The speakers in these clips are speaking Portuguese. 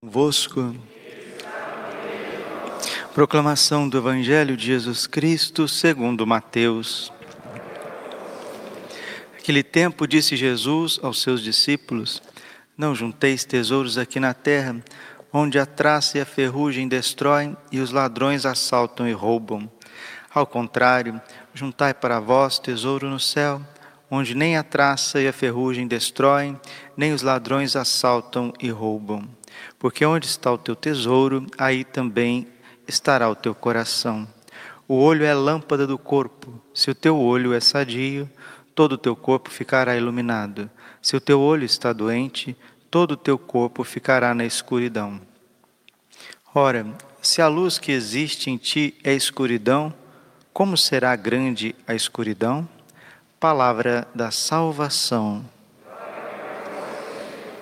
Convosco. Proclamação do Evangelho de Jesus Cristo segundo Mateus. Naquele tempo disse Jesus aos seus discípulos: Não junteis tesouros aqui na terra, onde a traça e a ferrugem destroem e os ladrões assaltam e roubam. Ao contrário, juntai para vós tesouro no céu, onde nem a traça e a ferrugem destroem, nem os ladrões assaltam e roubam porque onde está o teu tesouro, aí também estará o teu coração. O olho é a lâmpada do corpo. Se o teu olho é sadio, todo o teu corpo ficará iluminado. Se o teu olho está doente, todo o teu corpo ficará na escuridão. Ora, se a luz que existe em ti é escuridão, como será grande a escuridão? Palavra da salvação.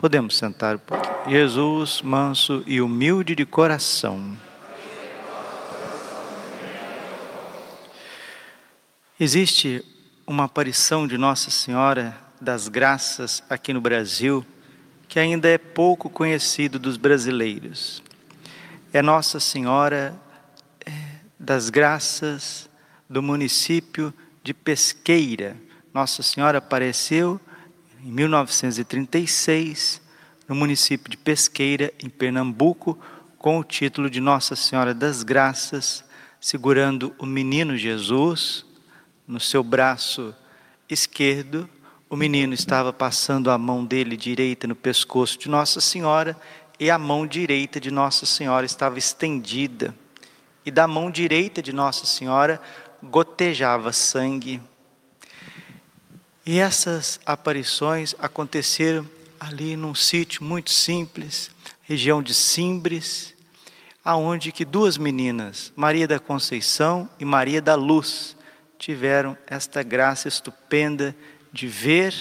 Podemos sentar um pouquinho. Jesus, manso e humilde de coração. Existe uma aparição de Nossa Senhora das Graças aqui no Brasil que ainda é pouco conhecido dos brasileiros. É Nossa Senhora é, das Graças do município de Pesqueira, nossa Senhora apareceu em 1936 no município de Pesqueira, em Pernambuco, com o título de Nossa Senhora das Graças, segurando o menino Jesus no seu braço esquerdo. O menino estava passando a mão dele direita no pescoço de Nossa Senhora e a mão direita de Nossa Senhora estava estendida. E da mão direita de Nossa Senhora gotejava sangue. E essas aparições aconteceram ali num sítio muito simples, região de Simbres, aonde que duas meninas, Maria da Conceição e Maria da Luz, tiveram esta graça estupenda de ver,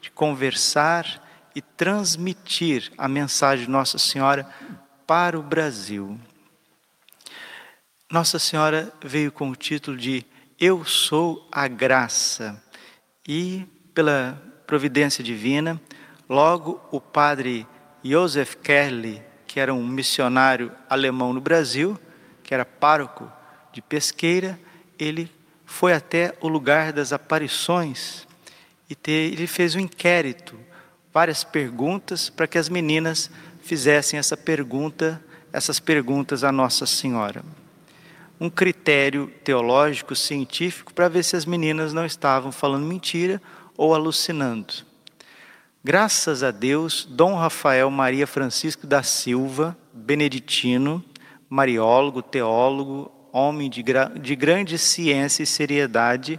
de conversar e transmitir a mensagem de Nossa Senhora para o Brasil. Nossa Senhora veio com o título de Eu sou a graça. E, pela providência divina, logo o padre Joseph Kerli, que era um missionário alemão no Brasil, que era pároco de Pesqueira, ele foi até o lugar das aparições e ele fez um inquérito, várias perguntas para que as meninas fizessem essa pergunta, essas perguntas à Nossa Senhora um critério teológico, científico, para ver se as meninas não estavam falando mentira ou alucinando. Graças a Deus, Dom Rafael Maria Francisco da Silva, beneditino, mariólogo, teólogo, homem de, de grande ciência e seriedade,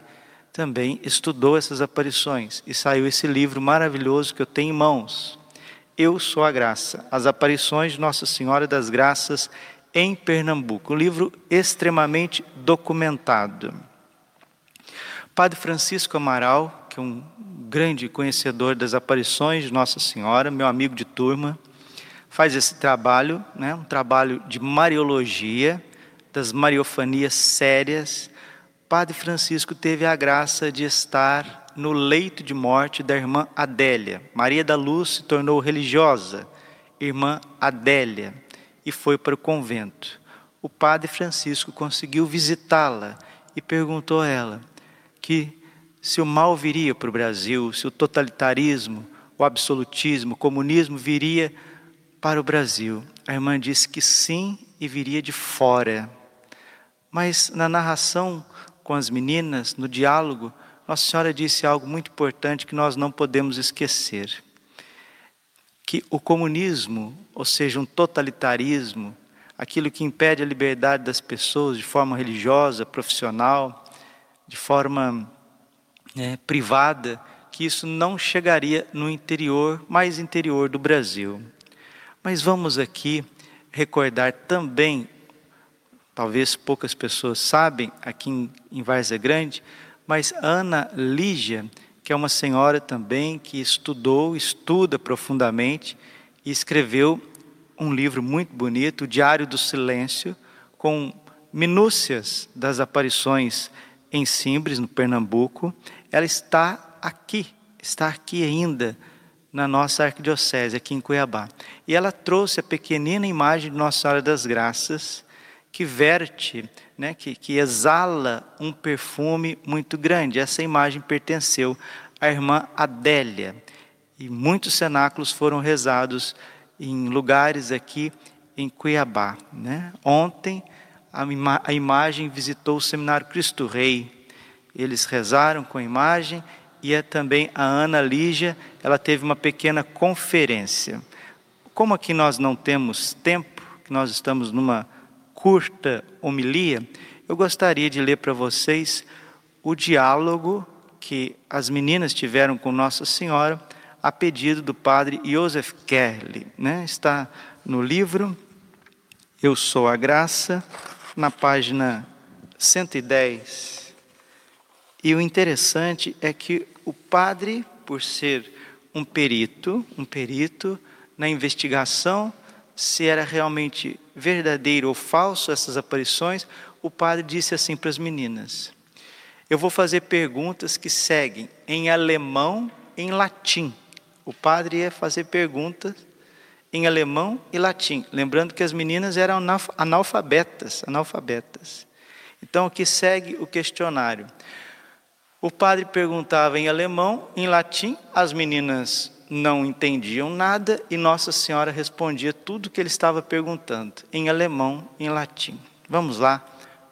também estudou essas aparições e saiu esse livro maravilhoso que eu tenho em mãos. Eu sou a graça, as aparições de Nossa Senhora das Graças em Pernambuco. Um livro extremamente documentado. Padre Francisco Amaral, que é um grande conhecedor das aparições de Nossa Senhora, meu amigo de turma, faz esse trabalho, né, um trabalho de mariologia, das mariofanias sérias. Padre Francisco teve a graça de estar no leito de morte da irmã Adélia. Maria da Luz se tornou religiosa, irmã Adélia e foi para o convento. O padre Francisco conseguiu visitá-la e perguntou a ela que se o mal viria para o Brasil, se o totalitarismo, o absolutismo, o comunismo viria para o Brasil. A irmã disse que sim e viria de fora. Mas na narração com as meninas, no diálogo, Nossa Senhora disse algo muito importante que nós não podemos esquecer que o comunismo, ou seja, um totalitarismo, aquilo que impede a liberdade das pessoas de forma religiosa, profissional, de forma é, privada, que isso não chegaria no interior, mais interior do Brasil. Mas vamos aqui recordar também talvez poucas pessoas sabem aqui em, em Várzea Grande, mas Ana Lígia, que é uma senhora também que estudou, estuda profundamente e escreveu um livro muito bonito, o Diário do Silêncio, com minúcias das aparições em Simbres, no Pernambuco. Ela está aqui, está aqui ainda na nossa arquidiocese, aqui em Cuiabá. E ela trouxe a pequenina imagem de Nossa Senhora das Graças, que verte, né, que, que exala um perfume muito grande. Essa imagem pertenceu à irmã Adélia. E muitos cenáculos foram rezados em lugares aqui em Cuiabá. Né? Ontem, a, ima a imagem visitou o Seminário Cristo Rei. Eles rezaram com a imagem e é também a Ana Lígia, ela teve uma pequena conferência. Como aqui nós não temos tempo, que nós estamos numa curta homilia, eu gostaria de ler para vocês o diálogo que as meninas tiveram com Nossa Senhora a pedido do padre Joseph Kerley. Né? Está no livro Eu Sou a Graça, na página 110. E o interessante é que o padre, por ser um perito, um perito na investigação se era realmente verdadeiro ou falso essas aparições, o padre disse assim para as meninas: Eu vou fazer perguntas que seguem em alemão e em latim. O padre ia fazer perguntas em alemão e latim, lembrando que as meninas eram analfabetas, analfabetas. Então aqui segue o questionário. O padre perguntava em alemão, em latim, as meninas não entendiam nada e Nossa Senhora respondia tudo o que ele estava perguntando, em alemão, em latim. Vamos lá,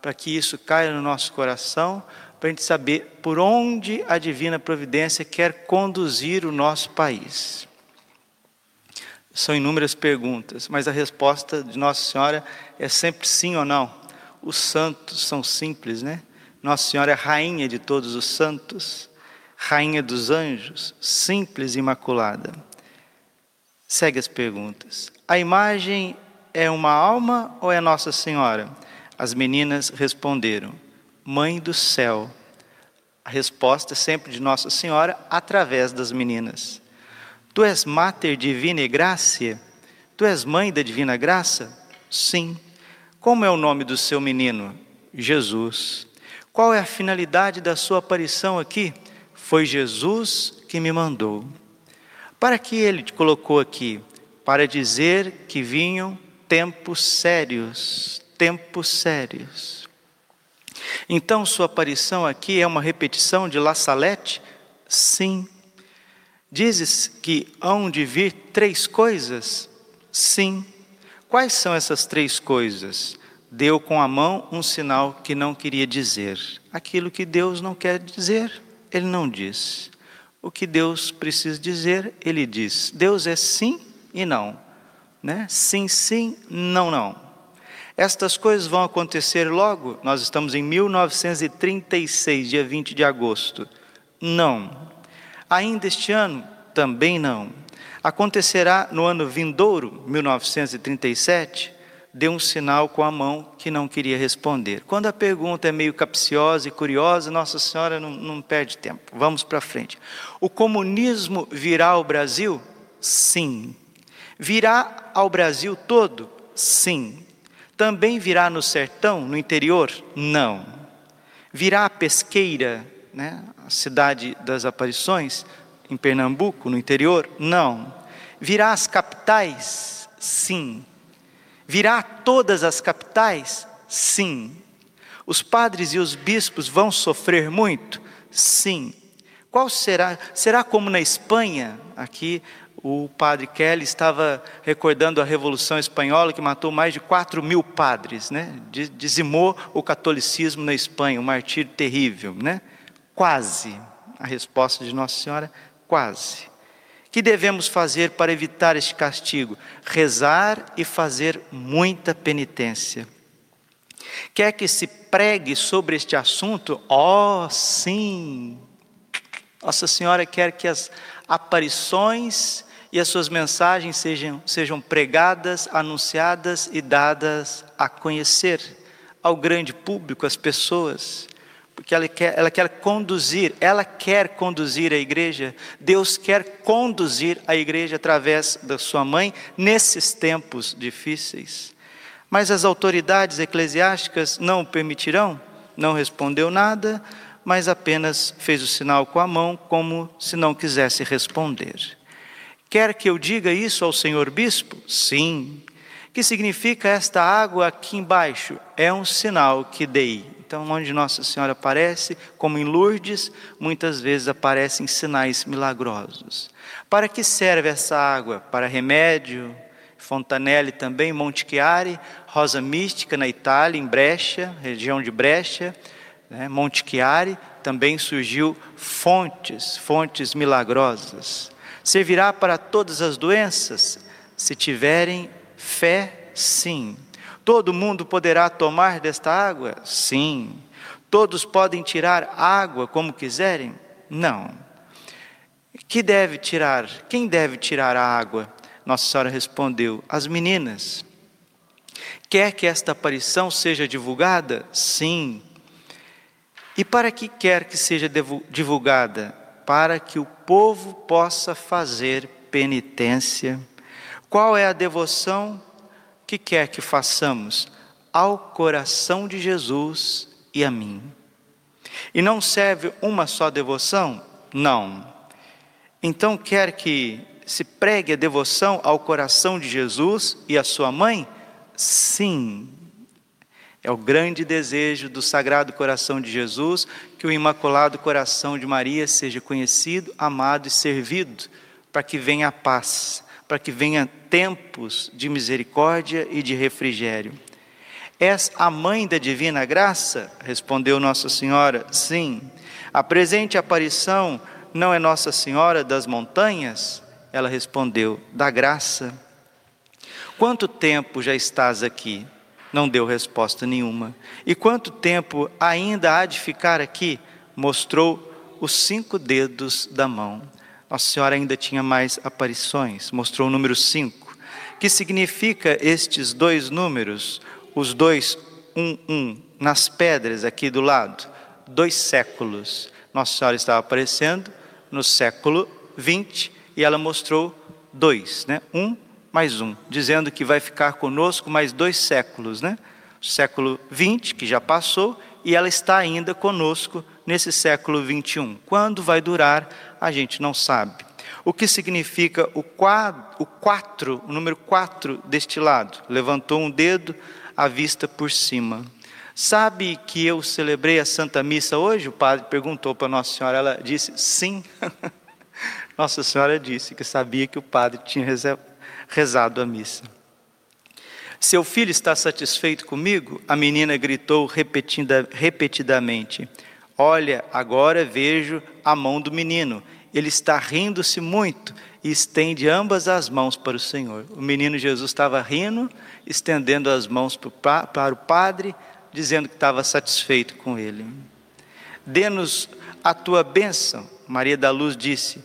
para que isso caia no nosso coração, para a gente saber por onde a divina providência quer conduzir o nosso país. São inúmeras perguntas, mas a resposta de Nossa Senhora é sempre sim ou não. Os santos são simples, né? Nossa Senhora é rainha de todos os santos rainha dos anjos, simples e imaculada. Segue as perguntas. A imagem é uma alma ou é Nossa Senhora? As meninas responderam: Mãe do céu. A resposta é sempre de Nossa Senhora através das meninas. Tu és Mater Divina Gracia? Tu és mãe da Divina Graça? Sim. Como é o nome do seu menino? Jesus. Qual é a finalidade da sua aparição aqui? Foi Jesus que me mandou. Para que ele te colocou aqui? Para dizer que vinham tempos sérios, tempos sérios. Então, sua aparição aqui é uma repetição de La Salette? Sim. Dizes que hão de vir três coisas? Sim. Quais são essas três coisas? Deu com a mão um sinal que não queria dizer. Aquilo que Deus não quer dizer ele não diz. O que Deus precisa dizer, ele diz. Deus é sim e não. Né? Sim, sim, não, não. Estas coisas vão acontecer logo, nós estamos em 1936, dia 20 de agosto. Não. Ainda este ano, também não. Acontecerá no ano vindouro, 1937, deu um sinal com a mão que não queria responder. Quando a pergunta é meio capciosa e curiosa, Nossa Senhora não, não perde tempo. Vamos para frente. O comunismo virá ao Brasil? Sim. Virá ao Brasil todo? Sim. Também virá no sertão, no interior? Não. Virá a pesqueira, né, a cidade das aparições, em Pernambuco, no interior? Não. Virá às capitais? Sim. Virá a todas as capitais? Sim. Os padres e os bispos vão sofrer muito? Sim. Qual será? Será como na Espanha? Aqui o padre Kelly estava recordando a Revolução Espanhola que matou mais de 4 mil padres, né? dizimou o catolicismo na Espanha, um martírio terrível. Né? Quase. A resposta de Nossa Senhora, quase que devemos fazer para evitar este castigo? Rezar e fazer muita penitência. Quer que se pregue sobre este assunto? Oh, sim! Nossa Senhora quer que as aparições e as suas mensagens sejam, sejam pregadas, anunciadas e dadas a conhecer ao grande público, às pessoas, porque ela quer, ela quer conduzir, ela quer conduzir a igreja, Deus quer conduzir a igreja através da sua mãe nesses tempos difíceis. Mas as autoridades eclesiásticas não o permitirão, não respondeu nada, mas apenas fez o sinal com a mão, como se não quisesse responder. Quer que eu diga isso ao senhor bispo? Sim. Que significa esta água aqui embaixo? É um sinal que dei. Então, onde Nossa Senhora aparece, como em Lourdes, muitas vezes aparecem sinais milagrosos. Para que serve essa água? Para remédio? Fontanelli também, Monte Chiari, Rosa Mística na Itália, em Brescia, região de Brescia, né? Monte Chiari, também surgiu fontes, fontes milagrosas. Servirá para todas as doenças? Se tiverem fé, sim. Todo mundo poderá tomar desta água? Sim. Todos podem tirar água como quiserem? Não. Que deve tirar? Quem deve tirar a água? Nossa Senhora respondeu: As meninas. Quer que esta aparição seja divulgada? Sim. E para que quer que seja divulgada? Para que o povo possa fazer penitência. Qual é a devoção que quer que façamos ao coração de Jesus e a mim. E não serve uma só devoção? Não. Então quer que se pregue a devoção ao coração de Jesus e a sua mãe? Sim. É o grande desejo do Sagrado Coração de Jesus que o Imaculado Coração de Maria seja conhecido, amado e servido, para que venha a paz para que venha tempos de misericórdia e de refrigério. És a mãe da divina graça? Respondeu Nossa Senhora, sim. A presente aparição não é Nossa Senhora das montanhas? Ela respondeu, da graça. Quanto tempo já estás aqui? Não deu resposta nenhuma. E quanto tempo ainda há de ficar aqui? Mostrou os cinco dedos da mão. Nossa Senhora ainda tinha mais aparições, mostrou o número 5. Que significa estes dois números, os dois, um, um, nas pedras aqui do lado? Dois séculos. Nossa Senhora estava aparecendo no século 20 e ela mostrou dois, né? Um mais um, dizendo que vai ficar conosco mais dois séculos, né? Século 20, que já passou, e ela está ainda conosco nesse século 21. Quando vai durar, a gente não sabe. O que significa o 4, o, o número 4 deste lado? Levantou um dedo, a vista por cima. Sabe que eu celebrei a Santa Missa hoje? O padre perguntou para Nossa Senhora, ela disse sim. Nossa Senhora disse que sabia que o padre tinha rezado a missa. Seu filho está satisfeito comigo? A menina gritou repetida, repetidamente. Olha, agora vejo a mão do menino. Ele está rindo-se muito e estende ambas as mãos para o Senhor. O menino Jesus estava rindo, estendendo as mãos para o Padre, dizendo que estava satisfeito com ele. Dê-nos a tua bênção. Maria da Luz disse: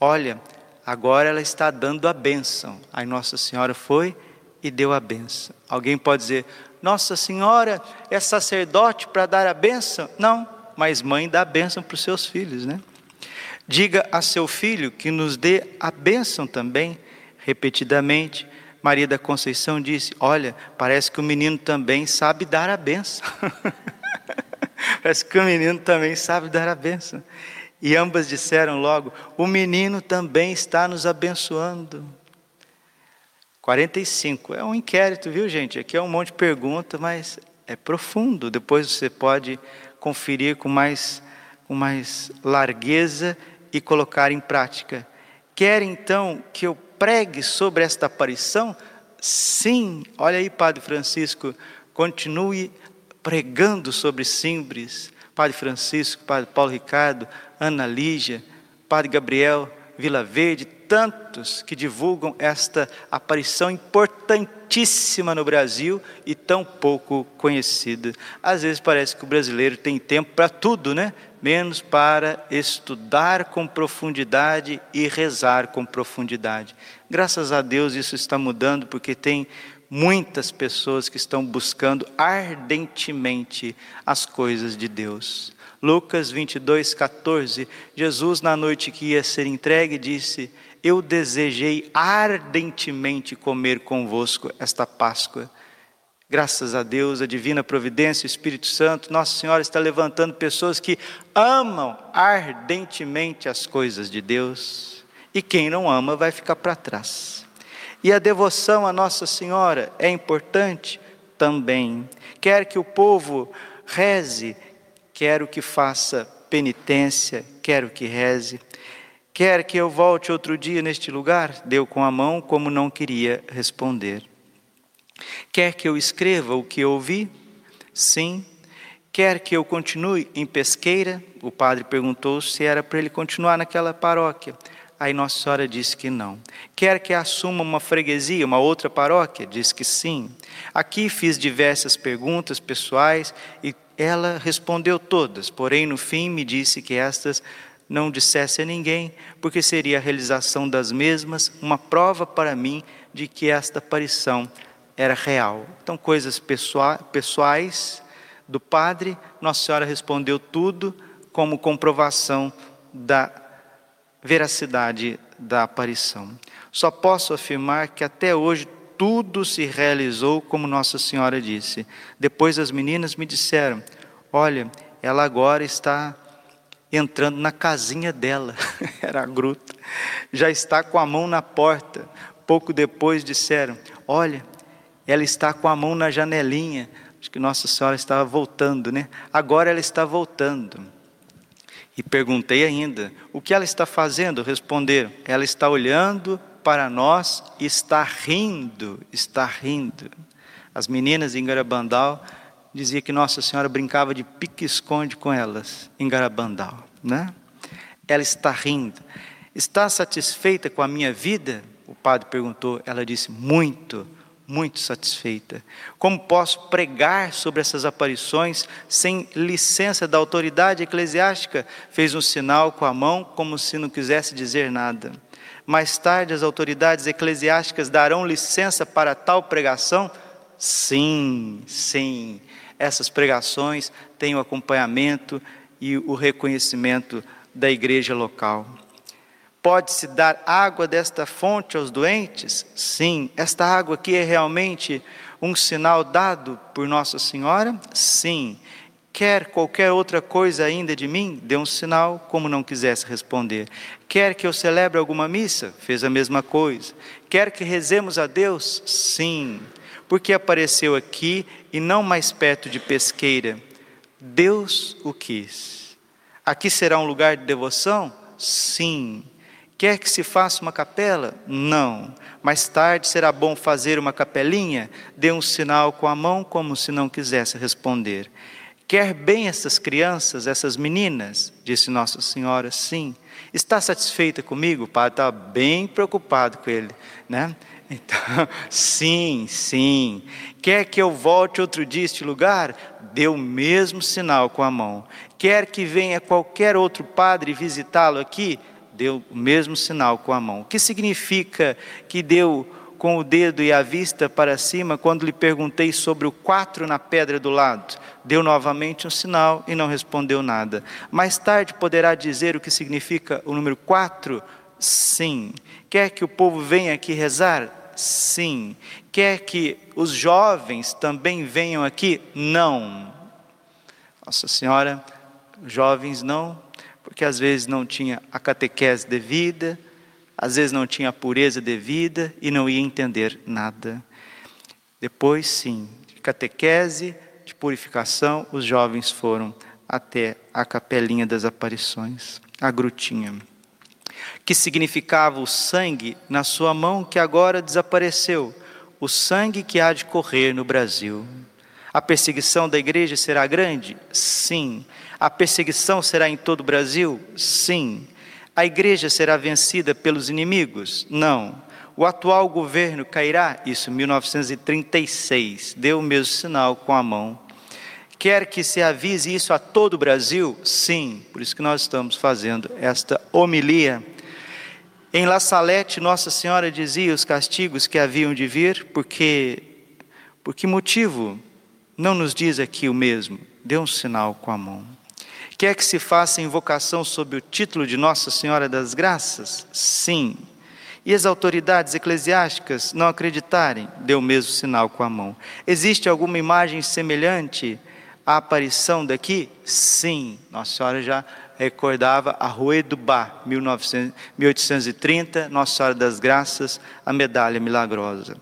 Olha, agora ela está dando a bênção. Aí Nossa Senhora foi e deu a bênção. Alguém pode dizer: Nossa Senhora é sacerdote para dar a bênção? Não, mas mãe dá a bênção para os seus filhos, né? Diga a seu filho que nos dê a bênção também, repetidamente. Maria da Conceição disse: Olha, parece que o menino também sabe dar a bênção. parece que o menino também sabe dar a bênção. E ambas disseram logo: O menino também está nos abençoando. 45. É um inquérito, viu, gente? Aqui é um monte de pergunta, mas é profundo. Depois você pode conferir com mais, com mais largueza e colocar em prática. Quer então que eu pregue sobre esta aparição? Sim, olha aí, Padre Francisco, continue pregando sobre Simbres. Padre Francisco, Padre Paulo Ricardo, Ana Lígia, Padre Gabriel, Vila Verde, tantos que divulgam esta aparição importantíssima no Brasil e tão pouco conhecida. Às vezes parece que o brasileiro tem tempo para tudo, né? Menos para estudar com profundidade e rezar com profundidade. Graças a Deus isso está mudando, porque tem muitas pessoas que estão buscando ardentemente as coisas de Deus. Lucas 22, 14, Jesus, na noite que ia ser entregue, disse: Eu desejei ardentemente comer convosco esta Páscoa. Graças a Deus, a divina providência, o Espírito Santo, Nossa Senhora está levantando pessoas que amam ardentemente as coisas de Deus. E quem não ama vai ficar para trás. E a devoção a Nossa Senhora é importante também. Quer que o povo reze, quero que faça penitência, quero que reze. Quer que eu volte outro dia neste lugar? Deu com a mão, como não queria responder. Quer que eu escreva o que ouvi? Sim. Quer que eu continue em pesqueira? O padre perguntou se era para ele continuar naquela paróquia. Aí Nossa Senhora disse que não. Quer que assuma uma freguesia, uma outra paróquia? Diz que sim. Aqui fiz diversas perguntas pessoais e ela respondeu todas, porém no fim me disse que estas não dissesse a ninguém, porque seria a realização das mesmas uma prova para mim de que esta aparição era real. Então, coisas pessoais do padre, Nossa Senhora respondeu tudo como comprovação da veracidade da aparição. Só posso afirmar que até hoje tudo se realizou como Nossa Senhora disse. Depois as meninas me disseram: Olha, ela agora está entrando na casinha dela, era a gruta, já está com a mão na porta. Pouco depois disseram: Olha, ela está com a mão na janelinha. Acho que Nossa Senhora estava voltando, né? Agora ela está voltando. E perguntei ainda: o que ela está fazendo? Responderam: ela está olhando para nós e está rindo, está rindo. As meninas em Garabandal diziam que Nossa Senhora brincava de pique-esconde com elas em Garabandal, né? Ela está rindo. Está satisfeita com a minha vida? O padre perguntou. Ela disse: muito, muito satisfeita. Como posso pregar sobre essas aparições sem licença da autoridade eclesiástica? Fez um sinal com a mão, como se não quisesse dizer nada. Mais tarde, as autoridades eclesiásticas darão licença para tal pregação? Sim, sim. Essas pregações têm o acompanhamento e o reconhecimento da igreja local. Pode-se dar água desta fonte aos doentes? Sim. Esta água aqui é realmente um sinal dado por Nossa Senhora? Sim. Quer qualquer outra coisa ainda de mim? Dê um sinal, como não quisesse responder. Quer que eu celebre alguma missa? Fez a mesma coisa. Quer que rezemos a Deus? Sim. Porque apareceu aqui e não mais perto de pesqueira. Deus o quis. Aqui será um lugar de devoção? Sim. Quer que se faça uma capela? Não. Mais tarde será bom fazer uma capelinha? Dê um sinal com a mão, como se não quisesse responder. Quer bem essas crianças, essas meninas? Disse Nossa Senhora, sim. Está satisfeita comigo? O padre estava bem preocupado com ele, né? Então, sim, sim. Quer que eu volte outro dia a este lugar? Dê o mesmo sinal com a mão. Quer que venha qualquer outro padre visitá-lo aqui? Deu o mesmo sinal com a mão. O que significa que deu com o dedo e a vista para cima quando lhe perguntei sobre o quatro na pedra do lado? Deu novamente um sinal e não respondeu nada. Mais tarde poderá dizer o que significa o número quatro? Sim. Quer que o povo venha aqui rezar? Sim. Quer que os jovens também venham aqui? Não. Nossa Senhora, jovens não, porque às vezes não tinha a catequese devida, às vezes não tinha a pureza devida e não ia entender nada. Depois, sim, de catequese, de purificação, os jovens foram até a capelinha das aparições, a grutinha, que significava o sangue na sua mão que agora desapareceu, o sangue que há de correr no Brasil. A perseguição da igreja será grande? Sim. A perseguição será em todo o Brasil? Sim. A igreja será vencida pelos inimigos? Não. O atual governo cairá? Isso, 1936. Deu o mesmo sinal com a mão. Quer que se avise isso a todo o Brasil? Sim, por isso que nós estamos fazendo esta homilia. Em La Salete, Nossa Senhora dizia os castigos que haviam de vir, porque Por que motivo não nos diz aqui o mesmo? Dê um sinal com a mão. Quer que se faça invocação sob o título de Nossa Senhora das Graças? Sim. E as autoridades eclesiásticas não acreditarem? Dê o mesmo sinal com a mão. Existe alguma imagem semelhante à aparição daqui? Sim. Nossa Senhora já recordava a Rue do Bas, 1830, Nossa Senhora das Graças, a medalha milagrosa.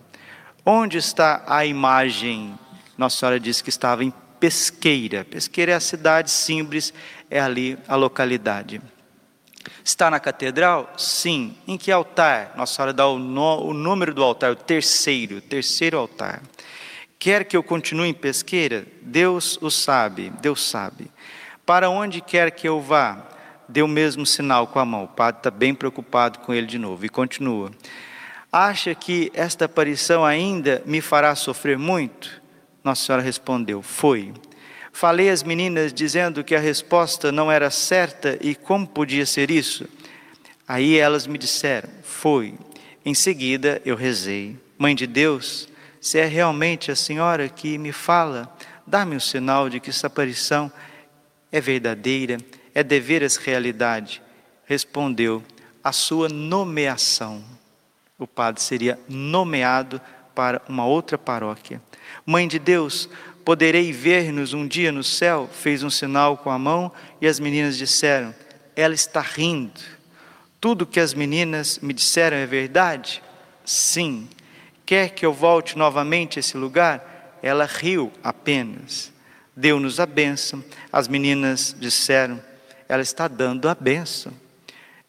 Onde está a imagem? Nossa Senhora disse que estava em Pesqueira. Pesqueira é a cidade, Simbres é ali a localidade. Está na catedral? Sim. Em que altar? Nossa Senhora dá o, no, o número do altar, o terceiro, terceiro altar. Quer que eu continue em Pesqueira? Deus o sabe, Deus sabe. Para onde quer que eu vá? Dê o mesmo sinal com a mão. O padre está bem preocupado com ele de novo e continua. Acha que esta aparição ainda me fará sofrer muito? Nossa Senhora respondeu: Foi. Falei às meninas dizendo que a resposta não era certa e como podia ser isso? Aí elas me disseram: Foi. Em seguida eu rezei: Mãe de Deus, se é realmente a senhora que me fala, dá-me o um sinal de que essa aparição é verdadeira, é deveras realidade. Respondeu: A sua nomeação. O padre seria nomeado para uma outra paróquia. Mãe de Deus, poderei ver-nos um dia no céu? Fez um sinal com a mão e as meninas disseram: Ela está rindo. Tudo que as meninas me disseram é verdade? Sim. Quer que eu volte novamente a esse lugar? Ela riu apenas. Deu-nos a bênção. As meninas disseram: Ela está dando a bênção.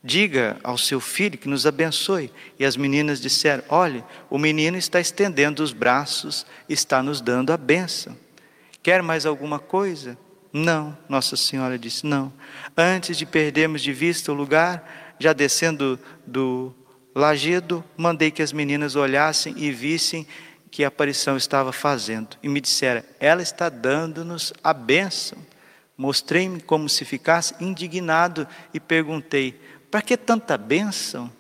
Diga ao seu filho que nos abençoe. E as meninas disseram: Olhe, o menino está estendendo os braços, está nos dando a bênção. Quer mais alguma coisa? Não, Nossa Senhora disse: Não. Antes de perdermos de vista o lugar, já descendo do lajedo, mandei que as meninas olhassem e vissem que a aparição estava fazendo. E me disseram: Ela está dando-nos a bênção. Mostrei-me como se ficasse indignado e perguntei: para que tanta bênção?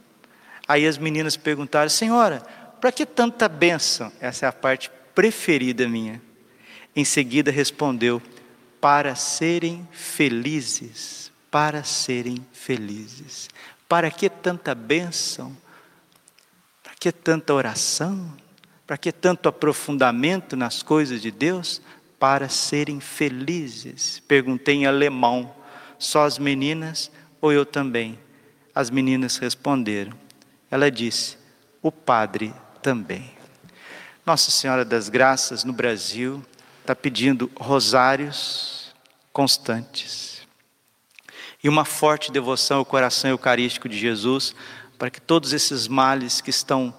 Aí as meninas perguntaram: Senhora, para que tanta bênção? Essa é a parte preferida minha. Em seguida respondeu: Para serem felizes, para serem felizes. Para que tanta bênção? Para que tanta oração? Para que tanto aprofundamento nas coisas de Deus? Para serem felizes. Perguntei em alemão: Só as meninas ou eu também? As meninas responderam. Ela disse: O padre também. Nossa Senhora das Graças no Brasil está pedindo rosários constantes e uma forte devoção ao coração eucarístico de Jesus para que todos esses males que estão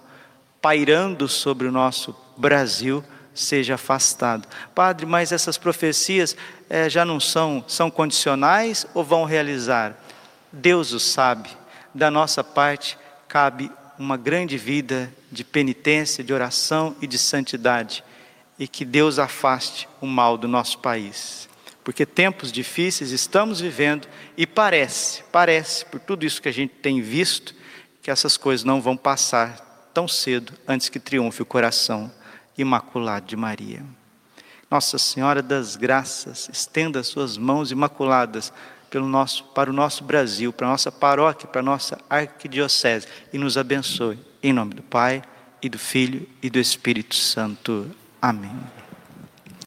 pairando sobre o nosso Brasil seja afastado. Padre, mas essas profecias é, já não são são condicionais ou vão realizar? Deus o sabe da nossa parte cabe uma grande vida de penitência, de oração e de santidade, e que Deus afaste o mal do nosso país. Porque tempos difíceis estamos vivendo e parece, parece, por tudo isso que a gente tem visto, que essas coisas não vão passar tão cedo antes que triunfe o coração imaculado de Maria. Nossa Senhora das Graças, estenda suas mãos imaculadas pelo nosso, para o nosso Brasil, para a nossa paróquia, para a nossa arquidiocese e nos abençoe. Em nome do Pai, e do Filho e do Espírito Santo. Amém.